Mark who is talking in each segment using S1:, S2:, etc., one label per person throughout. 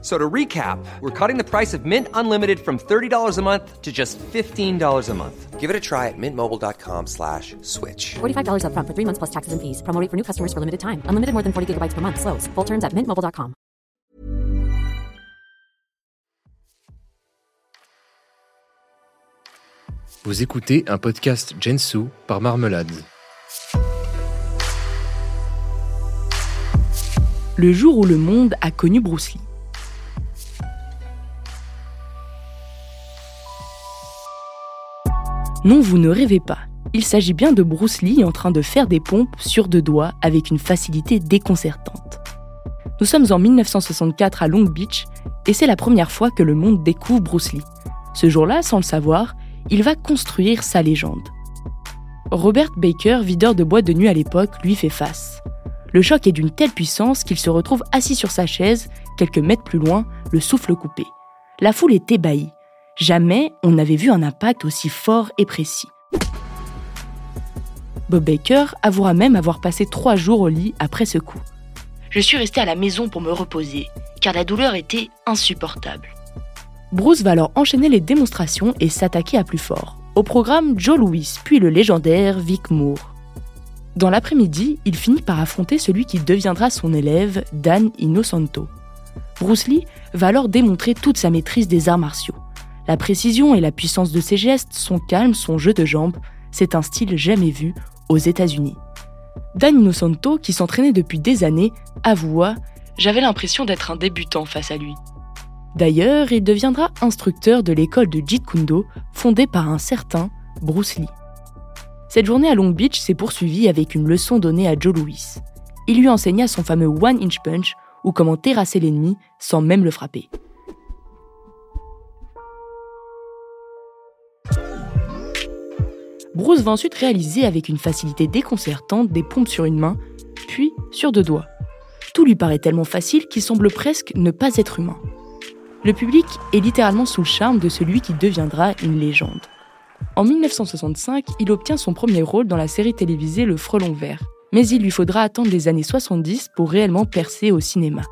S1: So to recap, we're cutting the price of Mint Unlimited from $30 a month to just $15 a month.
S2: Give it a try at mintmobile.com slash switch.
S3: $45 upfront for three months plus taxes and fees. Promo rate for new customers for limited time. Unlimited more than 40 gigabytes per month. Slows. Full terms at mintmobile.com.
S4: Vous écoutez un podcast Gensu par Marmelade.
S5: Le jour où le monde a connu Bruce Lee. Non, vous ne rêvez pas. Il s'agit bien de Bruce Lee en train de faire des pompes sur deux doigts avec une facilité déconcertante. Nous sommes en 1964 à Long Beach et c'est la première fois que le monde découvre Bruce Lee. Ce jour-là, sans le savoir, il va construire sa légende. Robert Baker, videur de boîte de nuit à l'époque, lui fait face. Le choc est d'une telle puissance qu'il se retrouve assis sur sa chaise, quelques mètres plus loin, le souffle coupé. La foule est ébahie. Jamais on n'avait vu un impact aussi fort et précis. Bob Baker avouera même avoir passé trois jours au lit après ce coup.
S6: Je suis resté à la maison pour me reposer, car la douleur était insupportable.
S5: Bruce va alors enchaîner les démonstrations et s'attaquer à plus fort. Au programme, Joe Louis, puis le légendaire Vic Moore. Dans l'après-midi, il finit par affronter celui qui deviendra son élève, Dan Innocento. Bruce Lee va alors démontrer toute sa maîtrise des arts martiaux. La précision et la puissance de ses gestes, son calme, son jeu de jambes, c'est un style jamais vu aux États-Unis. Dan Innocento, qui s'entraînait depuis des années, avoua
S6: J'avais l'impression d'être un débutant face à lui.
S5: D'ailleurs, il deviendra instructeur de l'école de Jeet Kune Do, fondée par un certain Bruce Lee. Cette journée à Long Beach s'est poursuivie avec une leçon donnée à Joe Louis. Il lui enseigna son fameux One Inch Punch, ou comment terrasser l'ennemi sans même le frapper. Bruce va ensuite réaliser avec une facilité déconcertante des pompes sur une main, puis sur deux doigts. Tout lui paraît tellement facile qu'il semble presque ne pas être humain. Le public est littéralement sous le charme de celui qui deviendra une légende. En 1965, il obtient son premier rôle dans la série télévisée Le Frelon Vert, mais il lui faudra attendre les années 70 pour réellement percer au cinéma.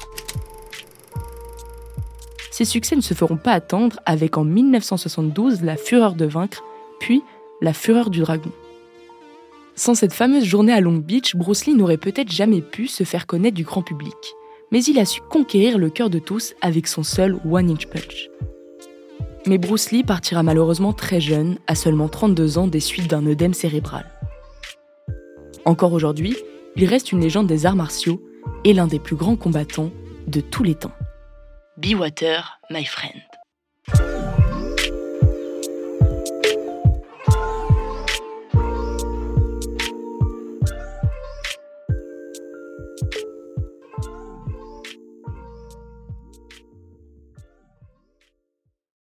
S5: Ses succès ne se feront pas attendre avec en 1972 La Fureur de vaincre, puis La Fureur du Dragon. Sans cette fameuse journée à Long Beach, Bruce Lee n'aurait peut-être jamais pu se faire connaître du grand public, mais il a su conquérir le cœur de tous avec son seul One Inch Punch. Mais Bruce Lee partira malheureusement très jeune, à seulement 32 ans des suites d'un œdème cérébral. Encore aujourd'hui, il reste une légende des arts martiaux et l'un des plus grands combattants de tous les temps.
S6: Be water, my friend.